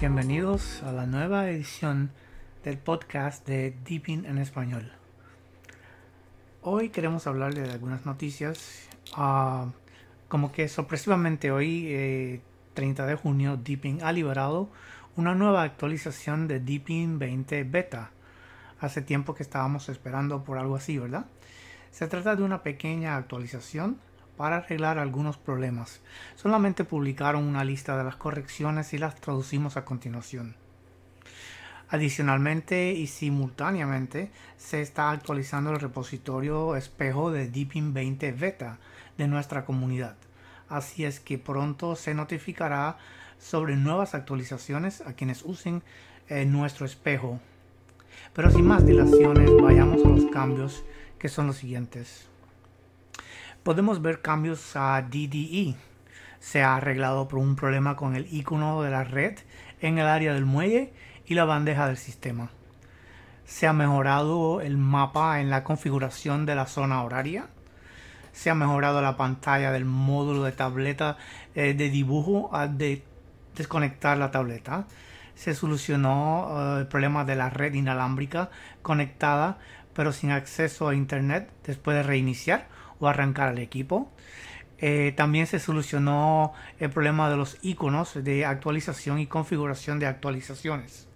Bienvenidos a la nueva edición del podcast de Deepin en español. Hoy queremos hablar de algunas noticias. Ah, como que sorpresivamente hoy, 30 eh, de junio, Deepin ha liberado una nueva actualización de Deepin 20 Beta. Hace tiempo que estábamos esperando por algo así, ¿verdad? Se trata de una pequeña actualización para arreglar algunos problemas. Solamente publicaron una lista de las correcciones y las traducimos a continuación. Adicionalmente y simultáneamente se está actualizando el repositorio espejo de Deepin 20 Beta de nuestra comunidad. Así es que pronto se notificará sobre nuevas actualizaciones a quienes usen eh, nuestro espejo. Pero sin más dilaciones, vayamos a los cambios que son los siguientes podemos ver cambios a DDE. Se ha arreglado por un problema con el icono de la red en el área del muelle y la bandeja del sistema. Se ha mejorado el mapa en la configuración de la zona horaria. Se ha mejorado la pantalla del módulo de tableta eh, de dibujo al de desconectar la tableta. Se solucionó eh, el problema de la red inalámbrica conectada pero sin acceso a internet después de reiniciar o arrancar al equipo. Eh, también se solucionó el problema de los iconos de actualización y configuración de actualizaciones.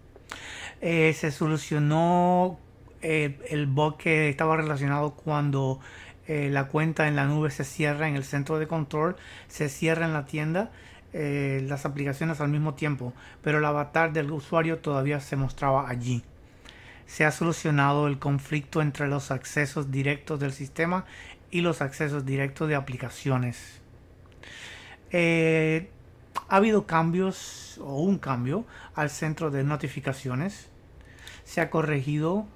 Eh, se solucionó eh, el bug que estaba relacionado cuando la cuenta en la nube se cierra en el centro de control, se cierra en la tienda las aplicaciones al mismo tiempo, pero el avatar del usuario todavía se mostraba allí se ha solucionado el conflicto entre los accesos directos del sistema y los accesos directos de aplicaciones. Eh, ha habido cambios o un cambio al centro de notificaciones. Se ha corregido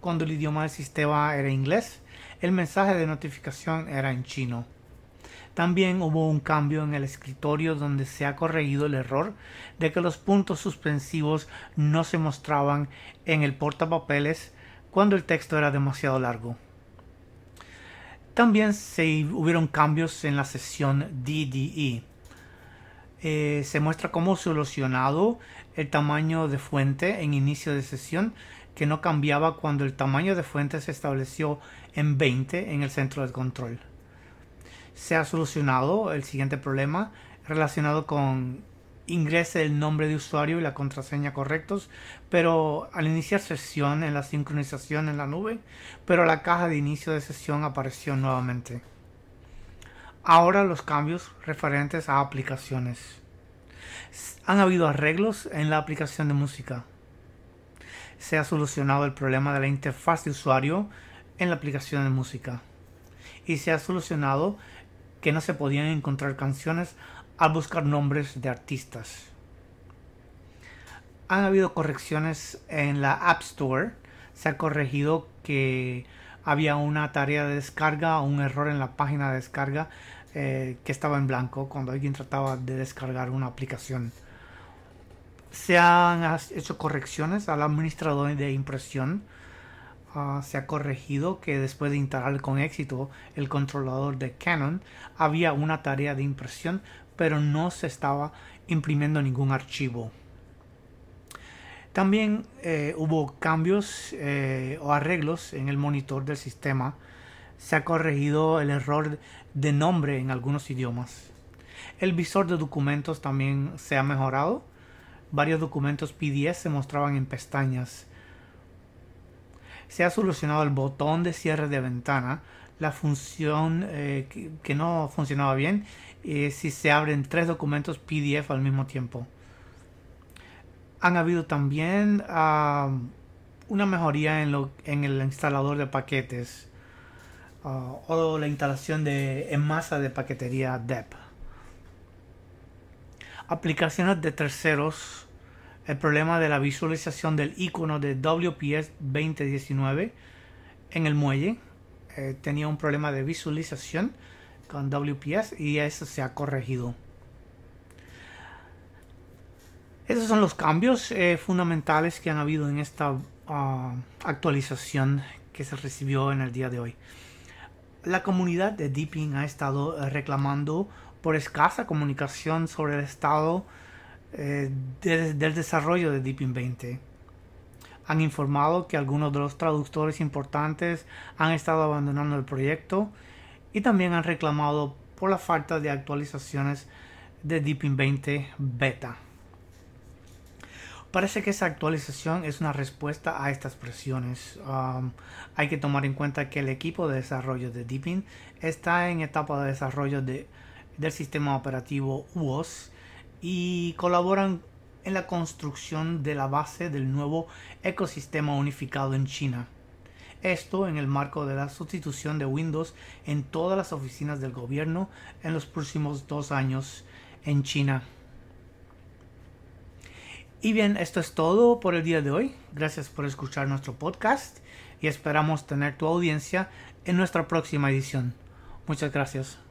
cuando el idioma del sistema era inglés, el mensaje de notificación era en chino. También hubo un cambio en el escritorio donde se ha corregido el error de que los puntos suspensivos no se mostraban en el portapapeles cuando el texto era demasiado largo. También se hubieron cambios en la sesión DDE. Eh, se muestra cómo solucionado el tamaño de fuente en inicio de sesión que no cambiaba cuando el tamaño de fuente se estableció en 20 en el centro de control. Se ha solucionado el siguiente problema relacionado con ingrese el nombre de usuario y la contraseña correctos, pero al iniciar sesión en la sincronización en la nube, pero la caja de inicio de sesión apareció nuevamente. Ahora los cambios referentes a aplicaciones. Han habido arreglos en la aplicación de música. Se ha solucionado el problema de la interfaz de usuario en la aplicación de música. Y se ha solucionado que no se podían encontrar canciones al buscar nombres de artistas. Han habido correcciones en la App Store. Se ha corregido que había una tarea de descarga o un error en la página de descarga eh, que estaba en blanco cuando alguien trataba de descargar una aplicación. Se han hecho correcciones al administrador de impresión. Ah, se ha corregido que después de instalar con éxito el controlador de Canon había una tarea de impresión pero no se estaba imprimiendo ningún archivo. También eh, hubo cambios eh, o arreglos en el monitor del sistema. Se ha corregido el error de nombre en algunos idiomas. El visor de documentos también se ha mejorado. Varios documentos PDF se mostraban en pestañas. Se ha solucionado el botón de cierre de ventana, la función eh, que, no funcionaba bien si se abren tres documentos PDF al mismo tiempo. Han habido también ah, una mejoría en, el instalador de paquetes ah, o la instalación de, en masa de paquetería DEP. Aplicaciones de terceros. El problema de la visualización del icono de WPS 2019 en el muelle. Eh, tenía un problema de visualización con WPS y eso se ha corregido. Esos son los cambios eh, fundamentales que han habido en esta ah, actualización que se recibió en el día de hoy. La comunidad de Deepin ha estado eh, reclamando por escasa comunicación sobre el estado eh, del desarrollo de Deepin 20. Han informado que algunos de los traductores importantes han estado abandonando el proyecto y también han reclamado por la falta de actualizaciones de Deepin 20 beta. Parece que esa actualización es una respuesta a estas presiones. Um, hay que tomar en cuenta que el equipo de desarrollo de Deepin está en etapa de desarrollo de, del sistema operativo UOS y colaboran en la construcción de la base del nuevo ecosistema unificado en China. Esto en el marco de la sustitución de Windows en todas las oficinas del gobierno en los próximos dos años en China. Y bien, esto es todo por el día de hoy. Gracias por escuchar nuestro podcast y esperamos tener tu audiencia en nuestra próxima edición. Muchas gracias.